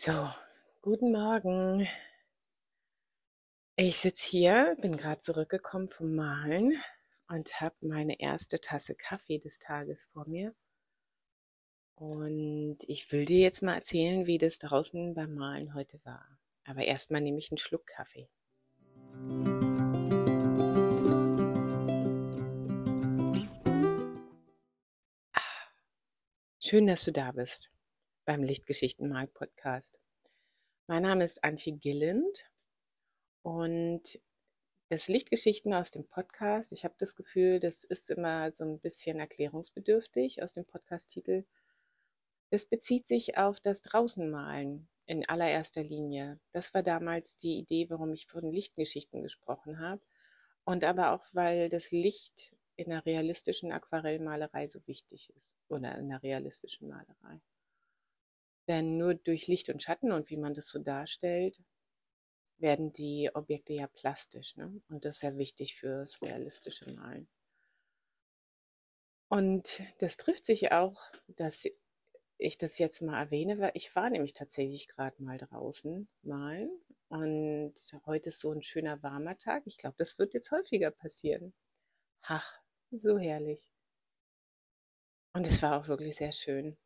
So, guten Morgen. Ich sitze hier, bin gerade zurückgekommen vom Malen und habe meine erste Tasse Kaffee des Tages vor mir. Und ich will dir jetzt mal erzählen, wie das draußen beim Malen heute war. Aber erstmal nehme ich einen Schluck Kaffee. Ah, schön, dass du da bist beim Lichtgeschichtenmarkt-Podcast. Mein Name ist Antje Gilland und das Lichtgeschichten aus dem Podcast, ich habe das Gefühl, das ist immer so ein bisschen erklärungsbedürftig aus dem Podcast-Titel. Es bezieht sich auf das Draußenmalen in allererster Linie. Das war damals die Idee, warum ich von Lichtgeschichten gesprochen habe. Und aber auch, weil das Licht in der realistischen Aquarellmalerei so wichtig ist. Oder in der realistischen Malerei. Denn nur durch Licht und Schatten und wie man das so darstellt, werden die Objekte ja plastisch. Ne? Und das ist ja wichtig fürs realistische Malen. Und das trifft sich auch, dass ich das jetzt mal erwähne, weil ich war nämlich tatsächlich gerade mal draußen malen. Und heute ist so ein schöner warmer Tag. Ich glaube, das wird jetzt häufiger passieren. Ach, so herrlich. Und es war auch wirklich sehr schön.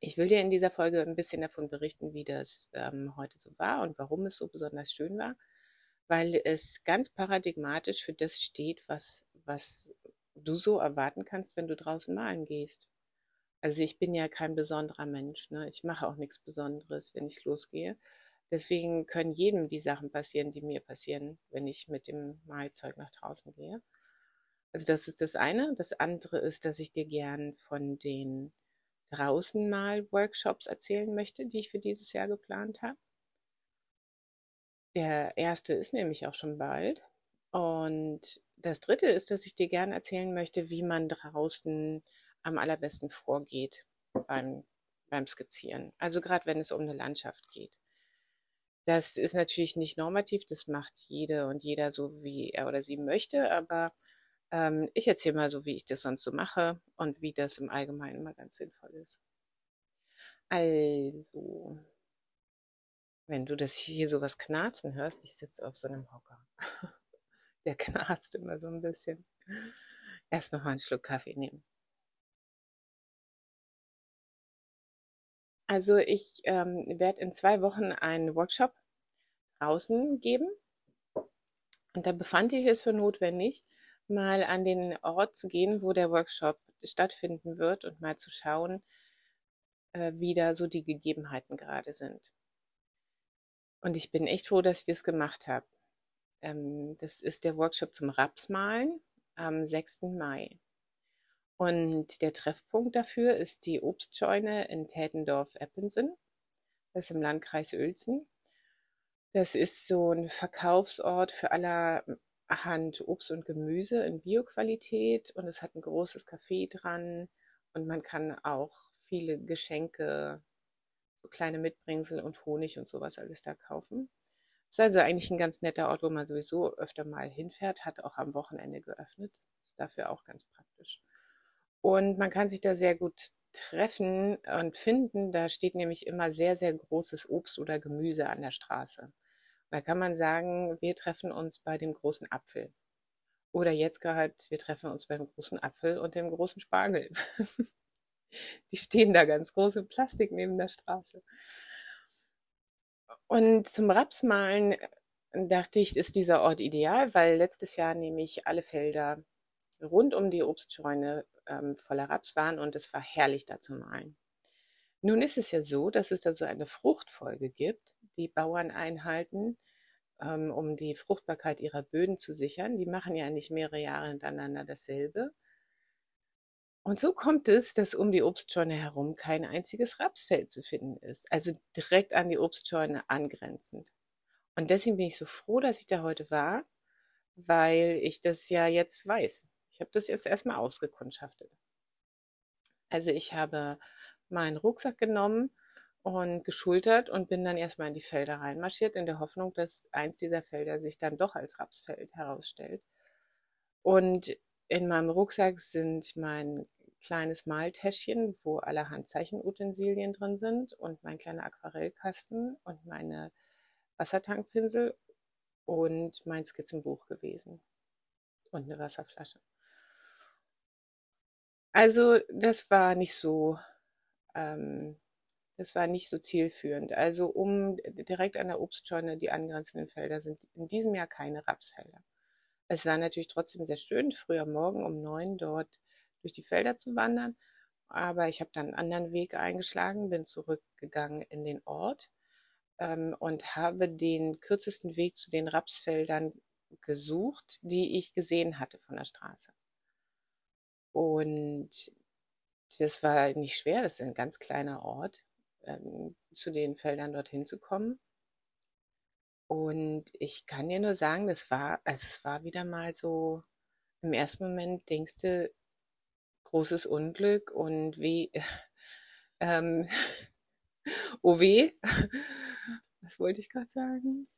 Ich will dir in dieser Folge ein bisschen davon berichten, wie das ähm, heute so war und warum es so besonders schön war, weil es ganz paradigmatisch für das steht, was, was du so erwarten kannst, wenn du draußen malen gehst. Also ich bin ja kein besonderer Mensch, ne? ich mache auch nichts Besonderes, wenn ich losgehe. Deswegen können jedem die Sachen passieren, die mir passieren, wenn ich mit dem Malzeug nach draußen gehe. Also das ist das eine. Das andere ist, dass ich dir gern von den draußen mal Workshops erzählen möchte, die ich für dieses Jahr geplant habe. Der erste ist nämlich auch schon bald. Und das dritte ist, dass ich dir gerne erzählen möchte, wie man draußen am allerbesten vorgeht beim, beim Skizzieren. Also gerade wenn es um eine Landschaft geht. Das ist natürlich nicht normativ, das macht jede und jeder so, wie er oder sie möchte, aber ähm, ich erzähle mal so, wie ich das sonst so mache und wie das im Allgemeinen mal ganz sinnvoll ist. Also, wenn du das hier so was knarzen hörst, ich sitze auf so einem Hocker. Der knarzt immer so ein bisschen. Erst noch mal einen Schluck Kaffee nehmen. Also ich ähm, werde in zwei Wochen einen Workshop draußen geben. Und da befand ich es für notwendig, mal an den Ort zu gehen, wo der Workshop stattfinden wird und mal zu schauen, äh, wie da so die Gegebenheiten gerade sind. Und ich bin echt froh, dass ich das gemacht habe. Ähm, das ist der Workshop zum Rapsmalen am 6. Mai. Und der Treffpunkt dafür ist die Obstscheune in Tätendorf-Eppensen. Das ist im Landkreis Uelzen. Das ist so ein Verkaufsort für aller Hand Obst und Gemüse in Bioqualität und es hat ein großes Café dran und man kann auch viele Geschenke, so kleine Mitbringsel und Honig und sowas alles da kaufen. Ist also eigentlich ein ganz netter Ort, wo man sowieso öfter mal hinfährt, hat auch am Wochenende geöffnet. Ist dafür auch ganz praktisch. Und man kann sich da sehr gut treffen und finden. Da steht nämlich immer sehr, sehr großes Obst oder Gemüse an der Straße. Da kann man sagen, wir treffen uns bei dem großen Apfel. Oder jetzt gerade, wir treffen uns beim großen Apfel und dem großen Spargel. Die stehen da ganz groß in Plastik neben der Straße. Und zum Rapsmalen dachte ich, ist dieser Ort ideal, weil letztes Jahr nämlich alle Felder rund um die Obstscheune ähm, voller Raps waren und es war herrlich da zu malen. Nun ist es ja so, dass es da so eine Fruchtfolge gibt, die Bauern einhalten, ähm, um die Fruchtbarkeit ihrer Böden zu sichern. Die machen ja nicht mehrere Jahre hintereinander dasselbe. Und so kommt es, dass um die Obstscheune herum kein einziges Rapsfeld zu finden ist, also direkt an die Obstscheune angrenzend. Und deswegen bin ich so froh, dass ich da heute war, weil ich das ja jetzt weiß. Ich habe das jetzt erstmal ausgekundschaftet. Also ich habe meinen Rucksack genommen und geschultert und bin dann erstmal in die Felder reinmarschiert, in der Hoffnung, dass eins dieser Felder sich dann doch als Rapsfeld herausstellt. Und in meinem Rucksack sind mein kleines Maltäschchen, wo allerhand Zeichenutensilien drin sind und mein kleiner Aquarellkasten und meine Wassertankpinsel und mein Skizzenbuch gewesen und eine Wasserflasche. Also das war nicht so, ähm, das war nicht so zielführend. Also um direkt an der Obstscheune, die angrenzenden Felder sind in diesem Jahr keine Rapsfelder. Es war natürlich trotzdem sehr schön, früher Morgen um neun dort durch die Felder zu wandern. Aber ich habe dann einen anderen Weg eingeschlagen, bin zurückgegangen in den Ort ähm, und habe den kürzesten Weg zu den Rapsfeldern gesucht, die ich gesehen hatte von der Straße. Und das war nicht schwer, das ist ein ganz kleiner Ort, ähm, zu den Feldern dorthin zu kommen. Und ich kann dir nur sagen, das war, also es war wieder mal so, im ersten Moment denkst du, großes Unglück und wie, ähm, oh weh, was wollte ich gerade sagen?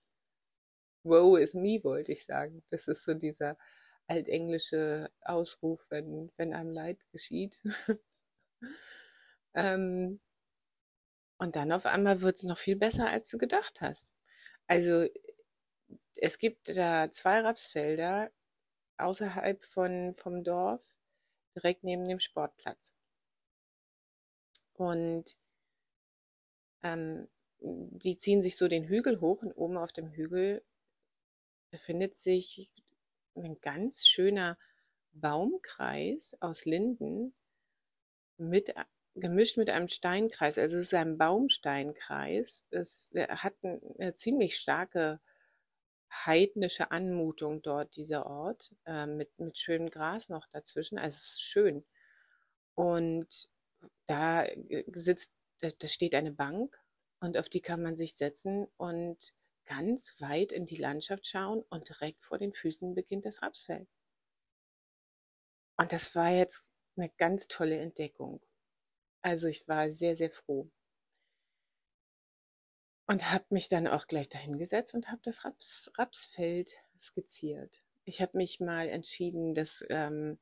Woe is me, wollte ich sagen. Das ist so dieser altenglische Ausruf, wenn, wenn einem Leid geschieht. ähm, und dann auf einmal wird es noch viel besser, als du gedacht hast. Also es gibt da zwei Rapsfelder außerhalb von, vom Dorf, direkt neben dem Sportplatz. Und ähm, die ziehen sich so den Hügel hoch und oben auf dem Hügel befindet sich ein ganz schöner Baumkreis aus Linden mit gemischt mit einem Steinkreis. Also es ist ein Baumsteinkreis. Es hat eine ziemlich starke heidnische Anmutung dort, dieser Ort, äh, mit, mit schönem Gras noch dazwischen. Also es ist schön. Und da sitzt, da steht eine Bank und auf die kann man sich setzen und ganz weit in die Landschaft schauen und direkt vor den Füßen beginnt das Rapsfeld. Und das war jetzt eine ganz tolle Entdeckung. Also ich war sehr, sehr froh. Und habe mich dann auch gleich dahingesetzt und habe das Raps, Rapsfeld skizziert. Ich habe mich mal entschieden, das ähm,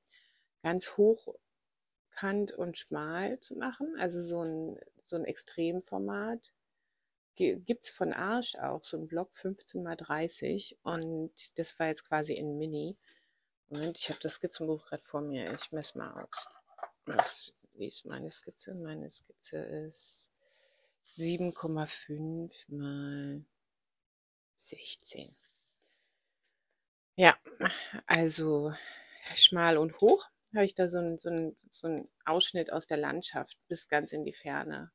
ganz hochkant und schmal zu machen, also so ein, so ein Extremformat gibt es von Arsch auch, so ein Block 15 mal 30 und das war jetzt quasi in Mini. Moment, ich habe das Skizzenbuch gerade vor mir. Ich messe mal aus. Was, wie ist meine Skizze? Meine Skizze ist 7,5 mal 16. Ja, also schmal und hoch habe ich da so einen so so ein Ausschnitt aus der Landschaft bis ganz in die Ferne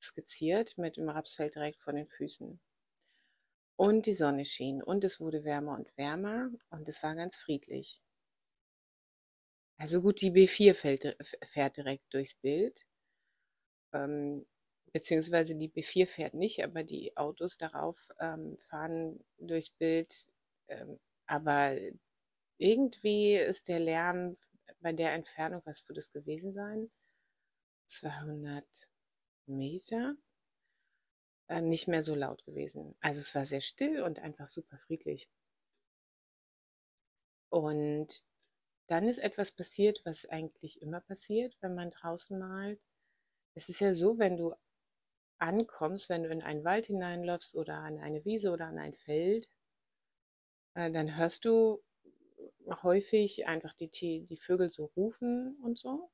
skizziert mit dem Rapsfeld direkt vor den Füßen. Und die Sonne schien und es wurde wärmer und wärmer und es war ganz friedlich. Also gut, die B4 fährt, fährt direkt durchs Bild. Ähm, beziehungsweise die B4 fährt nicht, aber die Autos darauf ähm, fahren durchs Bild. Ähm, aber irgendwie ist der Lärm bei der Entfernung, was würde es gewesen sein? 200 Meter äh, nicht mehr so laut gewesen. Also es war sehr still und einfach super friedlich. Und dann ist etwas passiert, was eigentlich immer passiert, wenn man draußen malt. Es ist ja so, wenn du ankommst, wenn du in einen Wald hineinläufst oder an eine Wiese oder an ein Feld, äh, dann hörst du häufig einfach die, die Vögel so rufen und so.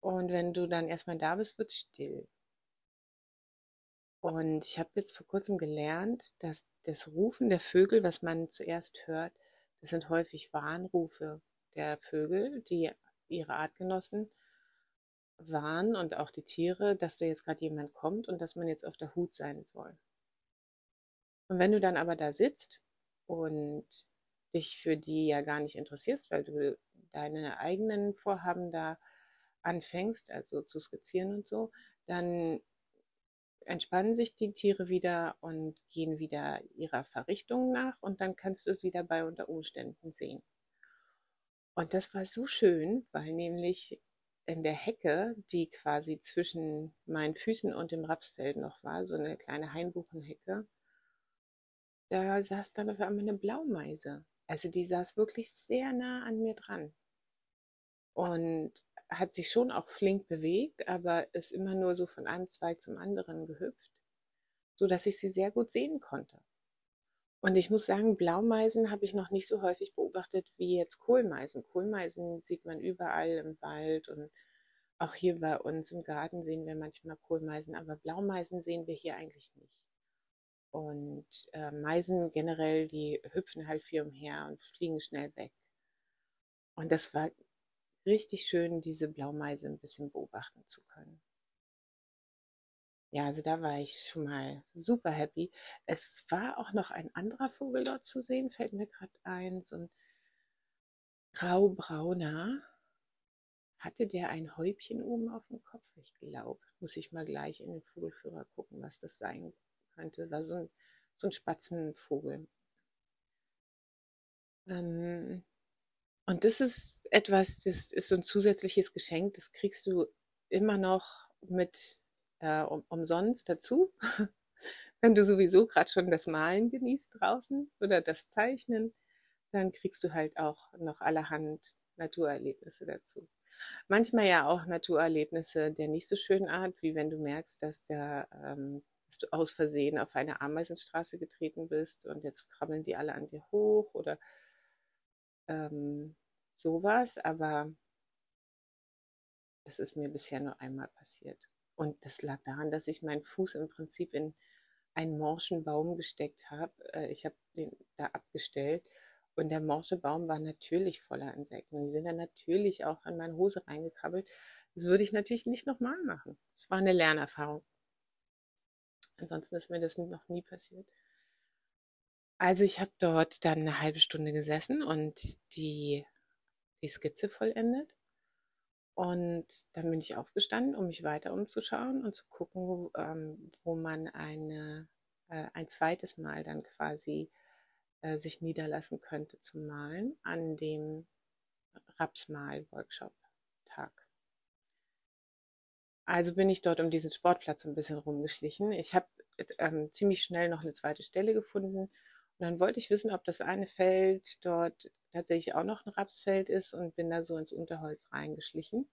Und wenn du dann erstmal da bist, wird es still. Und ich habe jetzt vor kurzem gelernt, dass das Rufen der Vögel, was man zuerst hört, das sind häufig Warnrufe der Vögel, die ihre Artgenossen warnen und auch die Tiere, dass da jetzt gerade jemand kommt und dass man jetzt auf der Hut sein soll. Und wenn du dann aber da sitzt und dich für die ja gar nicht interessierst, weil du deine eigenen Vorhaben da anfängst, also zu skizzieren und so, dann entspannen sich die Tiere wieder und gehen wieder ihrer Verrichtung nach und dann kannst du sie dabei unter Umständen sehen. Und das war so schön, weil nämlich in der Hecke, die quasi zwischen meinen Füßen und dem Rapsfeld noch war, so eine kleine Hainbuchenhecke, da saß dann auf einmal eine Blaumeise. Also die saß wirklich sehr nah an mir dran. Und hat sich schon auch flink bewegt, aber ist immer nur so von einem Zweig zum anderen gehüpft, so dass ich sie sehr gut sehen konnte. Und ich muss sagen, Blaumeisen habe ich noch nicht so häufig beobachtet wie jetzt Kohlmeisen. Kohlmeisen sieht man überall im Wald und auch hier bei uns im Garten sehen wir manchmal Kohlmeisen, aber Blaumeisen sehen wir hier eigentlich nicht. Und äh, Meisen generell, die hüpfen halt viel umher und fliegen schnell weg. Und das war richtig schön, diese Blaumeise ein bisschen beobachten zu können. Ja, also da war ich schon mal super happy. Es war auch noch ein anderer Vogel dort zu sehen, fällt mir gerade ein, so ein graubrauner. Hatte der ein Häubchen oben auf dem Kopf? Ich glaube, muss ich mal gleich in den Vogelführer gucken, was das sein könnte. War so ein, so ein Spatzenvogel. Ähm, und das ist etwas, das ist so ein zusätzliches Geschenk, das kriegst du immer noch mit äh, um, umsonst dazu, wenn du sowieso gerade schon das Malen genießt draußen oder das Zeichnen, dann kriegst du halt auch noch allerhand Naturerlebnisse dazu. Manchmal ja auch Naturerlebnisse der nicht so schönen Art, wie wenn du merkst, dass, der, ähm, dass du aus Versehen auf eine Ameisenstraße getreten bist und jetzt krabbeln die alle an dir hoch oder ähm, sowas. Aber das ist mir bisher nur einmal passiert. Und das lag daran, dass ich meinen Fuß im Prinzip in einen morschen Baum gesteckt habe. Äh, ich habe den da abgestellt und der morsche Baum war natürlich voller Insekten. Und die sind dann natürlich auch an meine Hose reingekrabbelt. Das würde ich natürlich nicht nochmal machen. Es war eine Lernerfahrung. Ansonsten ist mir das noch nie passiert. Also ich habe dort dann eine halbe Stunde gesessen und die, die Skizze vollendet. Und dann bin ich aufgestanden, um mich weiter umzuschauen und zu gucken, wo, ähm, wo man eine, äh, ein zweites Mal dann quasi äh, sich niederlassen könnte zum Malen an dem Rapsmal-Workshop-Tag. Also bin ich dort um diesen Sportplatz ein bisschen rumgeschlichen. Ich habe ähm, ziemlich schnell noch eine zweite Stelle gefunden und dann wollte ich wissen, ob das eine Feld dort tatsächlich auch noch ein Rapsfeld ist und bin da so ins Unterholz reingeschlichen.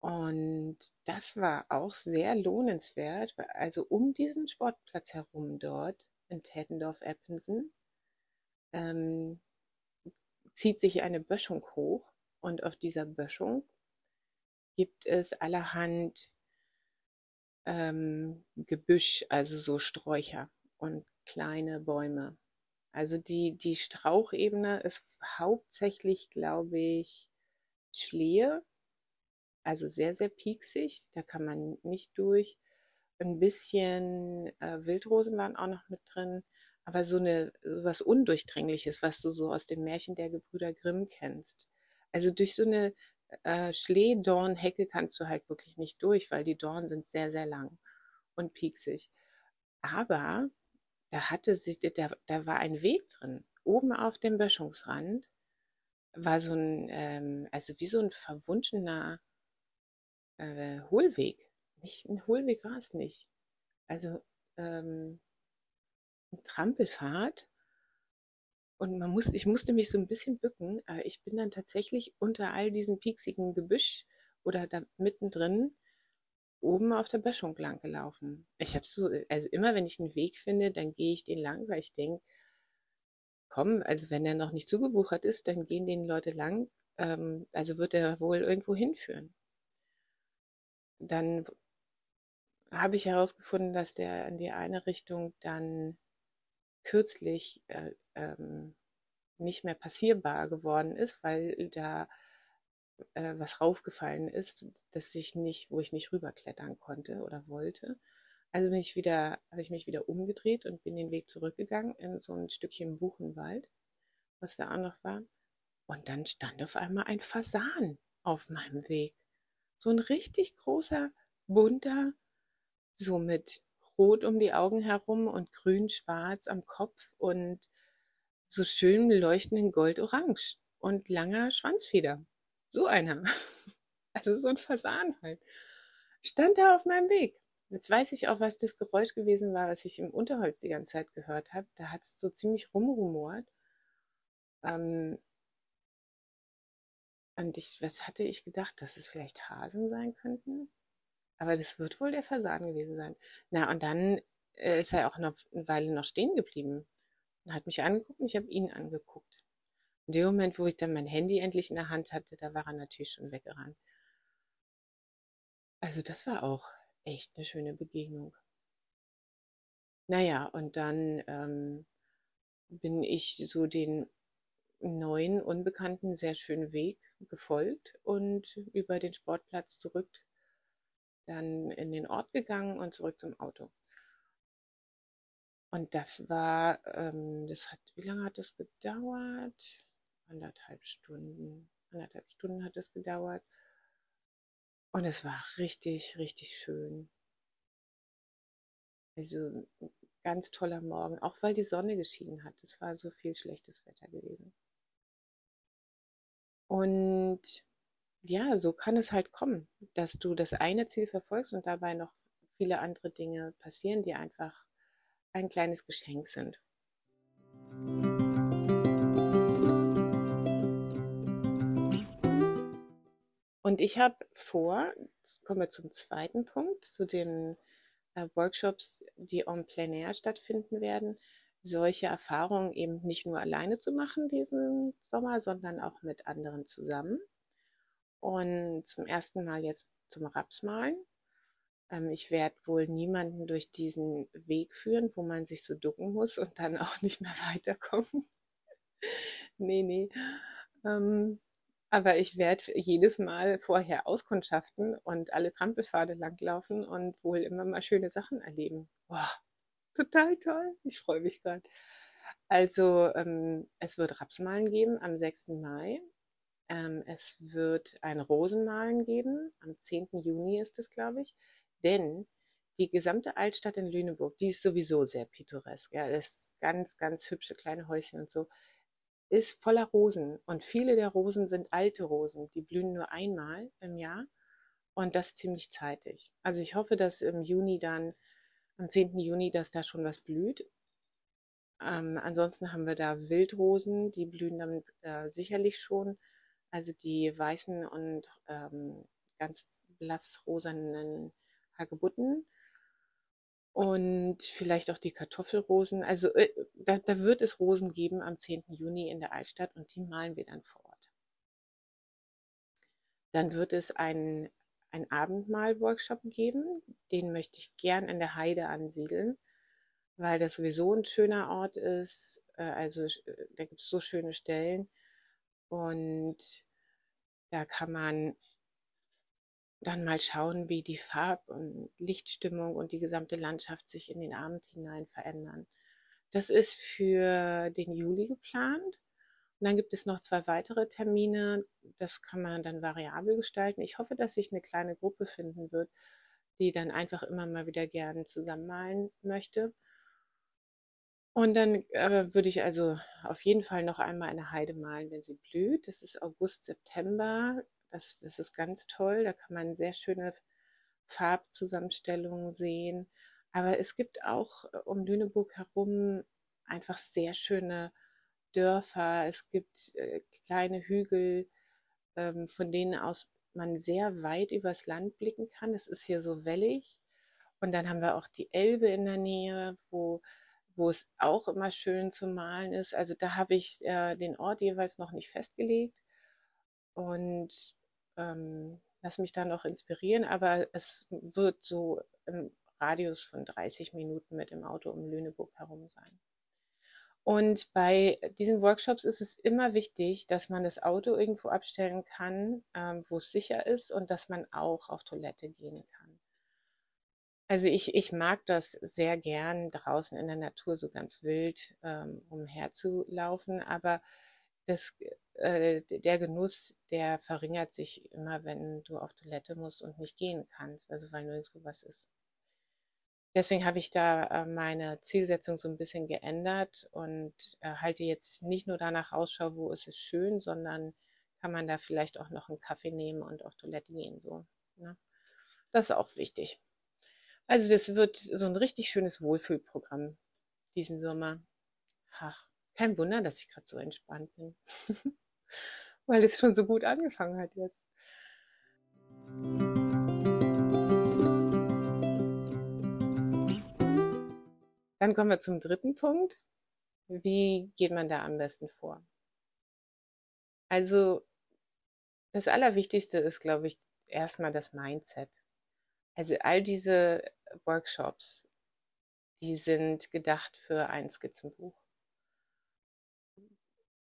Und das war auch sehr lohnenswert, also um diesen Sportplatz herum dort in Tätendorf-Eppensen ähm, zieht sich eine Böschung hoch und auf dieser Böschung gibt es allerhand ähm, Gebüsch, also so Sträucher und kleine Bäume. Also die, die Strauchebene ist hauptsächlich, glaube ich, Schlehe, also sehr, sehr pieksig, da kann man nicht durch. Ein bisschen äh, Wildrosen waren auch noch mit drin, aber so eine so was Undurchdringliches, was du so aus dem Märchen der Gebrüder Grimm kennst. Also durch so eine äh, Schlehdornhecke kannst du halt wirklich nicht durch, weil die Dornen sind sehr, sehr lang und pieksig. Aber da hatte sich, da, da war ein Weg drin. Oben auf dem Böschungsrand war so ein, ähm, also wie so ein verwunschener äh, Hohlweg. Nicht ein Hohlweg war es nicht. Also ähm, ein Trampelfahrt. Und man muss, ich musste mich so ein bisschen bücken. Äh, ich bin dann tatsächlich unter all diesem pieksigen Gebüsch oder da mittendrin oben auf der Böschung lang gelaufen. Ich habe so, also immer wenn ich einen Weg finde, dann gehe ich den lang, weil ich denke, komm, also wenn er noch nicht zugewuchert ist, dann gehen den Leute lang. Ähm, also wird er wohl irgendwo hinführen. Dann habe ich herausgefunden, dass der in die eine Richtung dann kürzlich äh, ähm, nicht mehr passierbar geworden ist, weil da äh, was raufgefallen ist, dass ich nicht, wo ich nicht rüberklettern konnte oder wollte. Also bin ich wieder, habe ich mich wieder umgedreht und bin den Weg zurückgegangen in so ein Stückchen Buchenwald, was da auch noch war. Und dann stand auf einmal ein Fasan auf meinem Weg. So ein richtig großer, bunter, so mit Rot um die Augen herum und grün-schwarz am Kopf und so schön leuchtenden Gold-Orange und langer Schwanzfeder. So einer. Also so ein Fasan halt. Stand da auf meinem Weg. Jetzt weiß ich auch, was das Geräusch gewesen war, was ich im Unterholz die ganze Zeit gehört habe. Da hat es so ziemlich rumrumort. Ähm, Und ich, was hatte ich gedacht, dass es vielleicht Hasen sein könnten? Aber das wird wohl der Fasan gewesen sein. Na, und dann äh, ist er auch noch eine Weile noch stehen geblieben und hat mich angeguckt und ich habe ihn angeguckt. In dem Moment, wo ich dann mein Handy endlich in der Hand hatte, da war er natürlich schon weggerannt. Also das war auch echt eine schöne Begegnung. Naja, und dann ähm, bin ich so den neuen, unbekannten, sehr schönen Weg gefolgt und über den Sportplatz zurück dann in den Ort gegangen und zurück zum Auto. Und das war, ähm, das hat, wie lange hat das gedauert? Anderthalb Stunden. Anderthalb Stunden hat es gedauert. Und es war richtig, richtig schön. Also ganz toller Morgen, auch weil die Sonne geschienen hat. Es war so viel schlechtes Wetter gewesen. Und ja, so kann es halt kommen, dass du das eine Ziel verfolgst und dabei noch viele andere Dinge passieren, die einfach ein kleines Geschenk sind. Und ich habe vor, kommen wir zum zweiten Punkt, zu den äh, Workshops, die en plein air stattfinden werden, solche Erfahrungen eben nicht nur alleine zu machen diesen Sommer, sondern auch mit anderen zusammen. Und zum ersten Mal jetzt zum Rapsmalen. Ähm, ich werde wohl niemanden durch diesen Weg führen, wo man sich so ducken muss und dann auch nicht mehr weiterkommen. nee, nee. Ähm, aber ich werde jedes Mal vorher auskundschaften und alle Trampelpfade langlaufen und wohl immer mal schöne Sachen erleben. Boah, total toll. Ich freue mich gerade. Also ähm, es wird Rapsmalen geben am 6. Mai. Ähm, es wird ein Rosenmalen geben. Am 10. Juni ist es, glaube ich. Denn die gesamte Altstadt in Lüneburg, die ist sowieso sehr pittoresk. Ja, ist ganz, ganz hübsche kleine Häuschen und so, ist voller Rosen. Und viele der Rosen sind alte Rosen. Die blühen nur einmal im Jahr und das ziemlich zeitig. Also ich hoffe, dass im Juni dann, am 10. Juni, dass da schon was blüht. Ähm, ansonsten haben wir da Wildrosen, die blühen dann äh, sicherlich schon. Also die weißen und ähm, ganz blassrosanen Hagebutten und vielleicht auch die Kartoffelrosen. Also äh, da, da wird es Rosen geben am 10. Juni in der Altstadt und die malen wir dann vor Ort. Dann wird es ein, ein Abendmahl-Workshop geben. Den möchte ich gern in der Heide ansiedeln, weil das sowieso ein schöner Ort ist. Äh, also äh, da gibt es so schöne Stellen und da kann man dann mal schauen, wie die Farb- und Lichtstimmung und die gesamte Landschaft sich in den Abend hinein verändern. Das ist für den Juli geplant. Und dann gibt es noch zwei weitere Termine. Das kann man dann variabel gestalten. Ich hoffe, dass sich eine kleine Gruppe finden wird, die dann einfach immer mal wieder gerne zusammenmalen möchte. Und dann äh, würde ich also auf jeden Fall noch einmal eine Heide malen, wenn sie blüht. Das ist August, September. Das, das ist ganz toll. Da kann man sehr schöne Farbzusammenstellungen sehen. Aber es gibt auch äh, um Lüneburg herum einfach sehr schöne Dörfer. Es gibt äh, kleine Hügel, ähm, von denen aus man sehr weit übers Land blicken kann. Es ist hier so wellig. Und dann haben wir auch die Elbe in der Nähe, wo, wo es auch immer schön zu malen ist. Also da habe ich äh, den Ort jeweils noch nicht festgelegt. Und ähm, lasse mich da noch inspirieren, aber es wird so im Radius von 30 Minuten mit dem Auto um Lüneburg herum sein. Und bei diesen Workshops ist es immer wichtig, dass man das Auto irgendwo abstellen kann, ähm, wo es sicher ist und dass man auch auf Toilette gehen kann. Also ich, ich mag das sehr gern, draußen in der Natur so ganz wild ähm, umherzulaufen, aber das äh, der Genuss, der verringert sich immer, wenn du auf Toilette musst und nicht gehen kannst, also weil nirgendwo was ist. Deswegen habe ich da äh, meine Zielsetzung so ein bisschen geändert und äh, halte jetzt nicht nur danach Ausschau, wo ist es schön, sondern kann man da vielleicht auch noch einen Kaffee nehmen und auf Toilette gehen. So, ne? Das ist auch wichtig. Also das wird so ein richtig schönes Wohlfühlprogramm diesen Sommer. Ach, kein Wunder, dass ich gerade so entspannt bin. weil es schon so gut angefangen hat jetzt. Dann kommen wir zum dritten Punkt. Wie geht man da am besten vor? Also das Allerwichtigste ist, glaube ich, erstmal das Mindset. Also all diese Workshops, die sind gedacht für ein Skizzenbuch.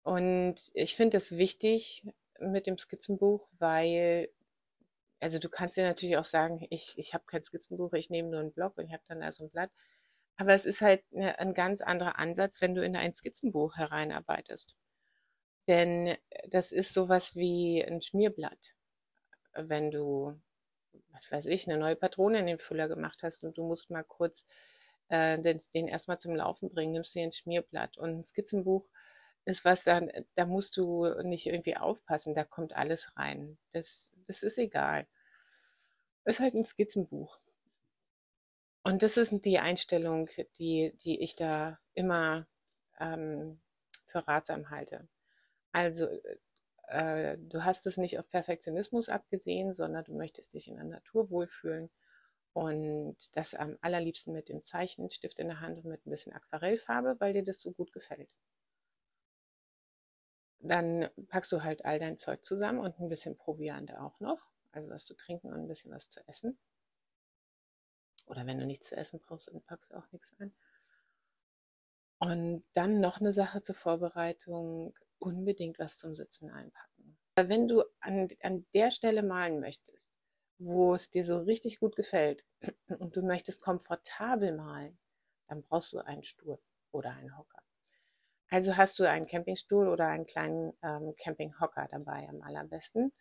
Und ich finde das wichtig mit dem Skizzenbuch, weil, also du kannst dir natürlich auch sagen, ich, ich habe kein Skizzenbuch, ich nehme nur einen Block und ich habe dann da so ein Blatt. Aber es ist halt ein ganz anderer Ansatz, wenn du in ein Skizzenbuch hereinarbeitest. Denn das ist sowas wie ein Schmierblatt. Wenn du, was weiß ich, eine neue Patrone in den Füller gemacht hast und du musst mal kurz äh, den, den erstmal zum Laufen bringen, nimmst du dir ein Schmierblatt. Und ein Skizzenbuch ist was, da, da musst du nicht irgendwie aufpassen, da kommt alles rein. Das, das ist egal. Ist halt ein Skizzenbuch. Und das ist die Einstellung, die, die ich da immer ähm, für ratsam halte. Also äh, du hast es nicht auf Perfektionismus abgesehen, sondern du möchtest dich in der Natur wohlfühlen und das am allerliebsten mit dem Zeichenstift in der Hand und mit ein bisschen Aquarellfarbe, weil dir das so gut gefällt. Dann packst du halt all dein Zeug zusammen und ein bisschen Proviant auch noch, also was zu trinken und ein bisschen was zu essen. Oder wenn du nichts zu essen brauchst, dann packst du auch nichts ein. Und dann noch eine Sache zur Vorbereitung, unbedingt was zum Sitzen einpacken. Wenn du an, an der Stelle malen möchtest, wo es dir so richtig gut gefällt und du möchtest komfortabel malen, dann brauchst du einen Stuhl oder einen Hocker. Also hast du einen Campingstuhl oder einen kleinen ähm, Campinghocker dabei am allerbesten.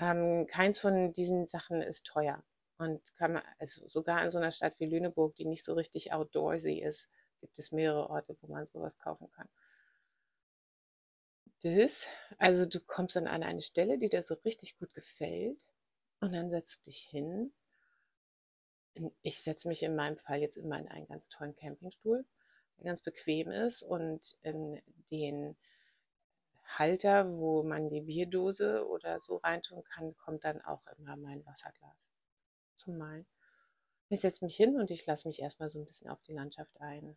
Ähm, keins von diesen Sachen ist teuer und kann man, also sogar in so einer Stadt wie Lüneburg, die nicht so richtig outdoorsy ist, gibt es mehrere Orte, wo man sowas kaufen kann das. Also du kommst dann an eine Stelle, die dir so richtig gut gefällt und dann setzt du dich hin. Ich setze mich in meinem Fall jetzt immer in einen ganz tollen Campingstuhl, ganz bequem ist und in den Halter, wo man die Bierdose oder so reintun kann, kommt dann auch immer mein Wasserglas zum Malen. Ich setze mich hin und ich lasse mich erstmal so ein bisschen auf die Landschaft ein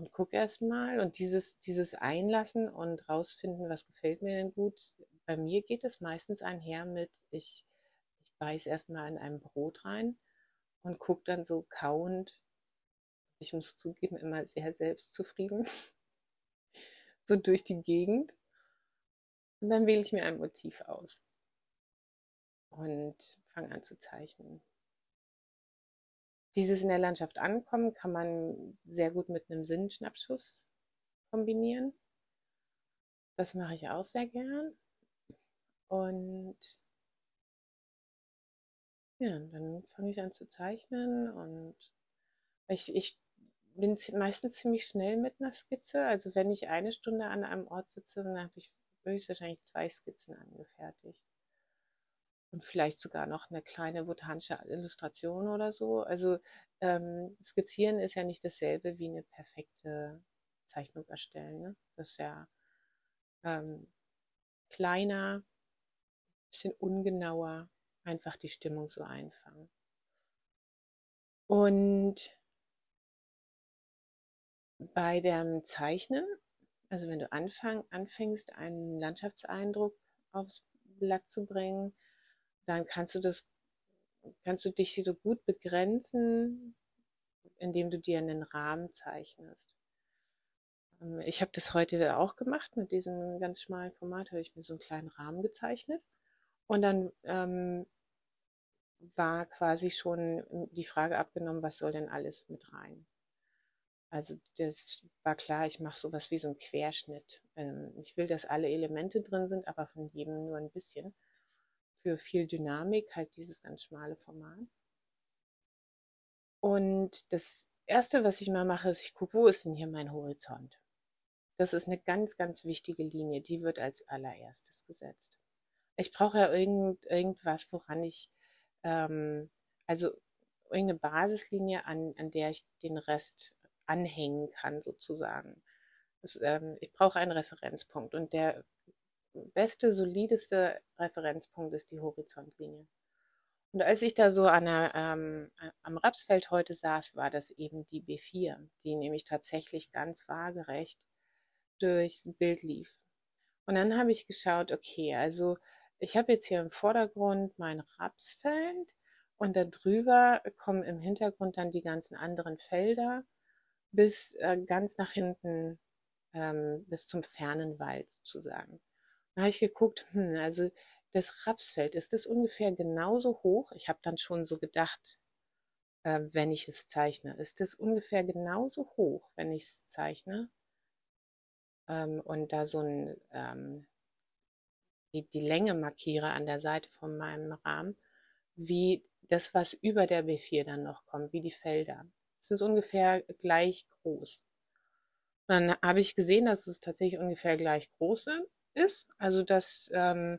und guck erst mal und dieses, dieses Einlassen und rausfinden, was gefällt mir denn gut. Bei mir geht es meistens einher mit, ich, ich beiß erstmal in einem Brot rein und guck dann so kauend, ich muss zugeben, immer sehr selbstzufrieden, so durch die Gegend. Und dann wähle ich mir ein Motiv aus und fange an zu zeichnen. Dieses in der Landschaft ankommen kann man sehr gut mit einem Sinnschnappschuss kombinieren. Das mache ich auch sehr gern. Und ja, dann fange ich an zu zeichnen und ich, ich bin meistens ziemlich schnell mit einer Skizze. Also wenn ich eine Stunde an einem Ort sitze, dann habe ich höchstwahrscheinlich zwei Skizzen angefertigt und vielleicht sogar noch eine kleine botanische Illustration oder so. Also ähm, skizzieren ist ja nicht dasselbe wie eine perfekte Zeichnung erstellen. Ne? Das ist ja ähm, kleiner, bisschen ungenauer, einfach die Stimmung so einfangen. Und bei dem Zeichnen, also wenn du anfang, anfängst, einen Landschaftseindruck aufs Blatt zu bringen, dann kannst du das, kannst du dich so gut begrenzen, indem du dir einen Rahmen zeichnest. Ähm, ich habe das heute auch gemacht mit diesem ganz schmalen Format, habe ich mir so einen kleinen Rahmen gezeichnet. Und dann ähm, war quasi schon die Frage abgenommen, was soll denn alles mit rein? Also das war klar, ich mache sowas wie so einen Querschnitt. Ähm, ich will, dass alle Elemente drin sind, aber von jedem nur ein bisschen für viel Dynamik, halt dieses ganz schmale Format. Und das Erste, was ich mal mache, ist, ich gucke, wo ist denn hier mein Horizont? Das ist eine ganz, ganz wichtige Linie, die wird als allererstes gesetzt. Ich brauche ja irgend, irgendwas, woran ich, ähm, also irgendeine Basislinie, an, an der ich den Rest anhängen kann, sozusagen. Das, ähm, ich brauche einen Referenzpunkt und der beste, solideste Referenzpunkt ist die Horizontlinie. Und als ich da so an der, ähm, am Rapsfeld heute saß, war das eben die B4, die nämlich tatsächlich ganz waagerecht durchs Bild lief. Und dann habe ich geschaut, okay, also ich habe jetzt hier im Vordergrund mein Rapsfeld und darüber kommen im Hintergrund dann die ganzen anderen Felder bis äh, ganz nach hinten, ähm, bis zum fernen Wald sozusagen. Da habe ich geguckt, hm, also das Rapsfeld, ist das ungefähr genauso hoch? Ich habe dann schon so gedacht, äh, wenn ich es zeichne, ist das ungefähr genauso hoch, wenn ich es zeichne? Ähm, und da so ein, ähm, die, die Länge markiere an der Seite von meinem Rahmen, wie das, was über der B4 dann noch kommt, wie die Felder. Es ist ungefähr gleich groß. dann habe ich gesehen, dass es tatsächlich ungefähr gleich groß ist. Also das, ähm,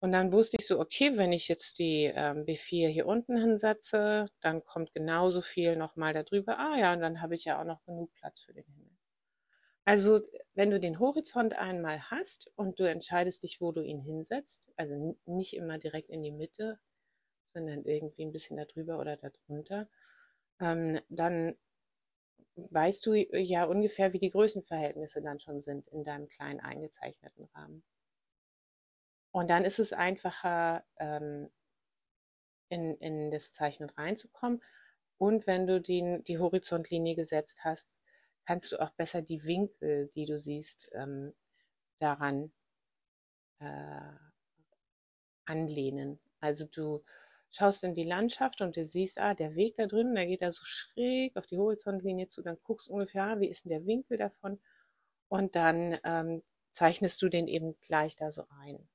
und dann wusste ich so, okay, wenn ich jetzt die ähm, B4 hier unten hinsetze, dann kommt genauso viel nochmal darüber. Ah ja, und dann habe ich ja auch noch genug Platz für den Himmel. Also, wenn du den Horizont einmal hast und du entscheidest dich, wo du ihn hinsetzt, also nicht immer direkt in die Mitte, sondern irgendwie ein bisschen darüber oder darunter, ähm, dann weißt du ja ungefähr, wie die Größenverhältnisse dann schon sind in deinem kleinen eingezeichneten Rahmen. Und dann ist es einfacher, ähm, in, in das Zeichnen reinzukommen. Und wenn du die, die Horizontlinie gesetzt hast, kannst du auch besser die Winkel, die du siehst, ähm, daran äh, anlehnen. Also du schaust in die Landschaft und du siehst, ah, der Weg da drüben, der geht da so schräg auf die Horizontlinie zu, dann guckst ungefähr, ah, wie ist denn der Winkel davon? Und dann ähm, zeichnest du den eben gleich da so ein.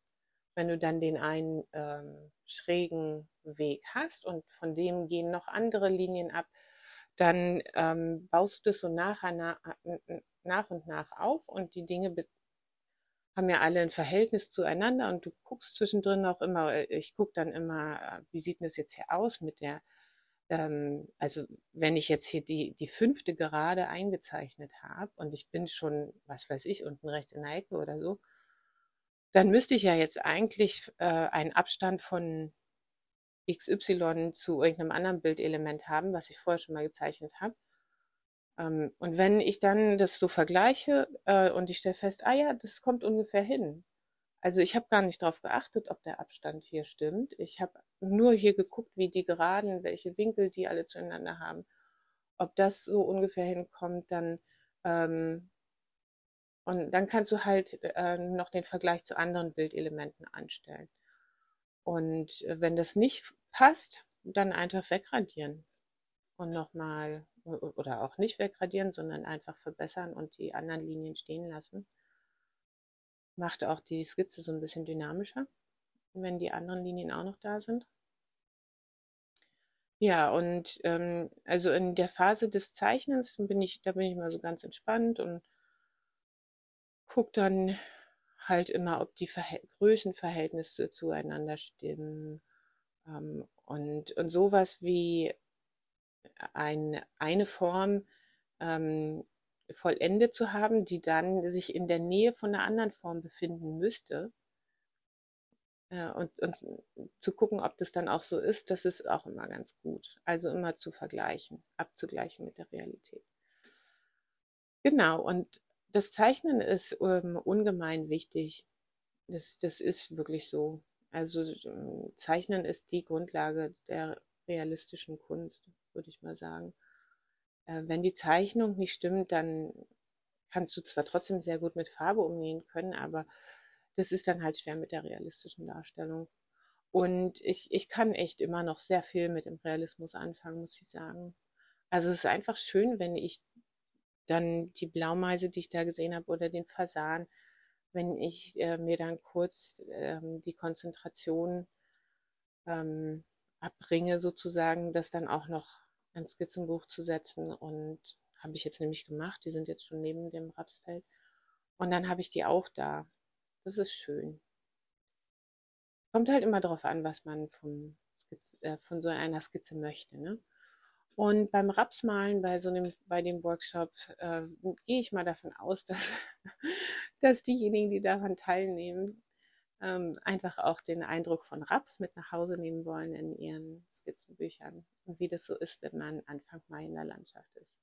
Wenn du dann den einen ähm, schrägen Weg hast und von dem gehen noch andere Linien ab, dann ähm, baust du das so nach, nach und nach auf und die Dinge haben ja alle ein Verhältnis zueinander und du guckst zwischendrin auch immer, äh, ich gucke dann immer, äh, wie sieht denn das jetzt hier aus mit der, ähm, also wenn ich jetzt hier die, die fünfte Gerade eingezeichnet habe und ich bin schon, was weiß ich, unten rechts in der Ecke oder so, dann müsste ich ja jetzt eigentlich äh, einen Abstand von XY zu irgendeinem anderen Bildelement haben, was ich vorher schon mal gezeichnet habe. Ähm, und wenn ich dann das so vergleiche äh, und ich stelle fest, ah ja, das kommt ungefähr hin. Also ich habe gar nicht darauf geachtet, ob der Abstand hier stimmt. Ich habe nur hier geguckt, wie die Geraden, welche Winkel die alle zueinander haben. Ob das so ungefähr hinkommt, dann ähm, und dann kannst du halt äh, noch den Vergleich zu anderen Bildelementen anstellen. Und äh, wenn das nicht passt, dann einfach wegradieren und nochmal oder auch nicht wegradieren, sondern einfach verbessern und die anderen Linien stehen lassen. Macht auch die Skizze so ein bisschen dynamischer, wenn die anderen Linien auch noch da sind. Ja, und ähm, also in der Phase des Zeichnens bin ich, da bin ich mal so ganz entspannt und gucke dann halt immer, ob die Verhält Größenverhältnisse zueinander stimmen. Ähm, und, und sowas wie ein, eine Form ähm, vollendet zu haben, die dann sich in der Nähe von einer anderen Form befinden müsste. Äh, und, und zu gucken, ob das dann auch so ist, das ist auch immer ganz gut. Also immer zu vergleichen, abzugleichen mit der Realität. Genau, und das Zeichnen ist ähm, ungemein wichtig. Das, das ist wirklich so. Also ähm, Zeichnen ist die Grundlage der realistischen Kunst, würde ich mal sagen. Äh, wenn die Zeichnung nicht stimmt, dann kannst du zwar trotzdem sehr gut mit Farbe umgehen können, aber das ist dann halt schwer mit der realistischen Darstellung. Und ich, ich kann echt immer noch sehr viel mit dem Realismus anfangen, muss ich sagen. Also es ist einfach schön, wenn ich dann die Blaumeise, die ich da gesehen habe, oder den Fasan, wenn ich äh, mir dann kurz ähm, die Konzentration ähm, abbringe, sozusagen, das dann auch noch ins Skizzenbuch zu setzen. Und habe ich jetzt nämlich gemacht. Die sind jetzt schon neben dem Rapsfeld. Und dann habe ich die auch da. Das ist schön. Kommt halt immer darauf an, was man vom Skizze, äh, von so einer Skizze möchte. Ne? Und beim Rapsmalen bei so einem, bei dem Workshop äh, gehe ich mal davon aus, dass, dass diejenigen, die daran teilnehmen, ähm, einfach auch den Eindruck von Raps mit nach Hause nehmen wollen in ihren Skizzenbüchern und wie das so ist, wenn man Anfang Mai in der Landschaft ist.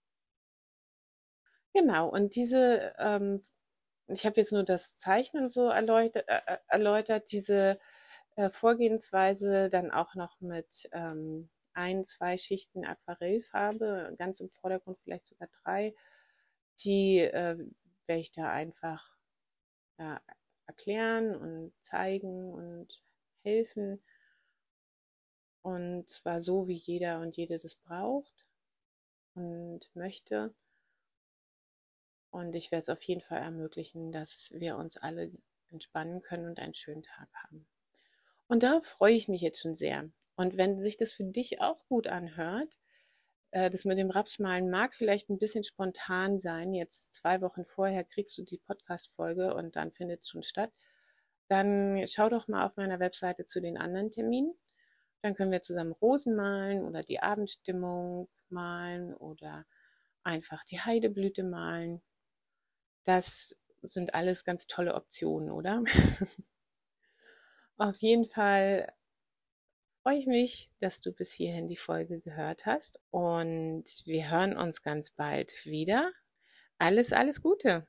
Genau, und diese, ähm, ich habe jetzt nur das Zeichnen so erläutert, äh, äh, erläutert diese äh, Vorgehensweise dann auch noch mit ähm, ein, zwei Schichten Aquarellfarbe, ganz im Vordergrund vielleicht sogar drei, die äh, werde ich da einfach ja, erklären und zeigen und helfen. Und zwar so, wie jeder und jede das braucht und möchte. Und ich werde es auf jeden Fall ermöglichen, dass wir uns alle entspannen können und einen schönen Tag haben. Und darauf freue ich mich jetzt schon sehr. Und wenn sich das für dich auch gut anhört, das mit dem Rapsmalen mag vielleicht ein bisschen spontan sein. Jetzt zwei Wochen vorher kriegst du die Podcast-Folge und dann findet es schon statt. Dann schau doch mal auf meiner Webseite zu den anderen Terminen. Dann können wir zusammen Rosen malen oder die Abendstimmung malen oder einfach die Heideblüte malen. Das sind alles ganz tolle Optionen, oder? Auf jeden Fall freue ich mich, dass du bis hierhin die Folge gehört hast und wir hören uns ganz bald wieder. Alles, alles Gute.